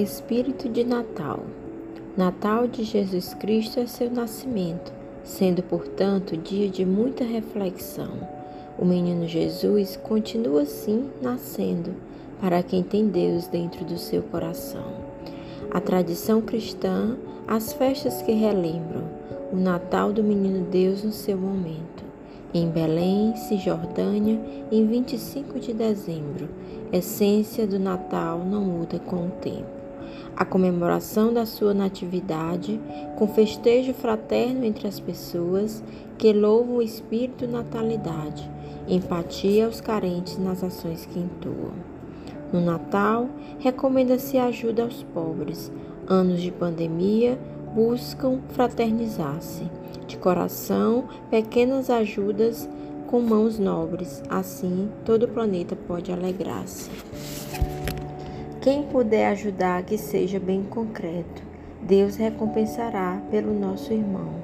Espírito de Natal. Natal de Jesus Cristo é seu nascimento, sendo, portanto, dia de muita reflexão. O menino Jesus continua assim nascendo para quem tem Deus dentro do seu coração. A tradição cristã, as festas que relembram o Natal do menino Deus no seu momento. Em Belém, Cisjordânia, em 25 de dezembro, essência do Natal não muda com o tempo. A comemoração da sua natividade, com festejo fraterno entre as pessoas que louvam o espírito natalidade, empatia aos carentes nas ações que entoam. No Natal, recomenda-se ajuda aos pobres. Anos de pandemia buscam fraternizar-se. De coração, pequenas ajudas com mãos nobres, assim todo o planeta pode alegrar-se. Quem puder ajudar que seja bem concreto, Deus recompensará pelo nosso irmão,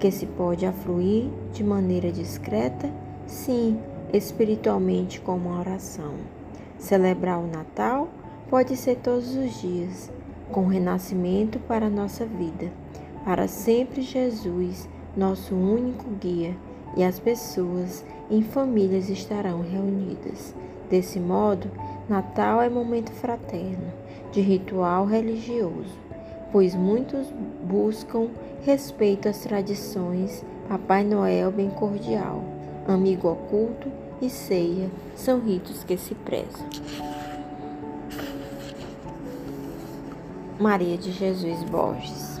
que se pode afluir de maneira discreta, sim, espiritualmente com uma oração. Celebrar o Natal pode ser todos os dias, com renascimento para a nossa vida. Para sempre Jesus, nosso único guia, e as pessoas em famílias estarão reunidas. Desse modo, Natal é momento fraterno, de ritual religioso, pois muitos buscam respeito às tradições, Papai Noel bem cordial, amigo oculto e ceia são ritos que se prezam. Maria de Jesus Borges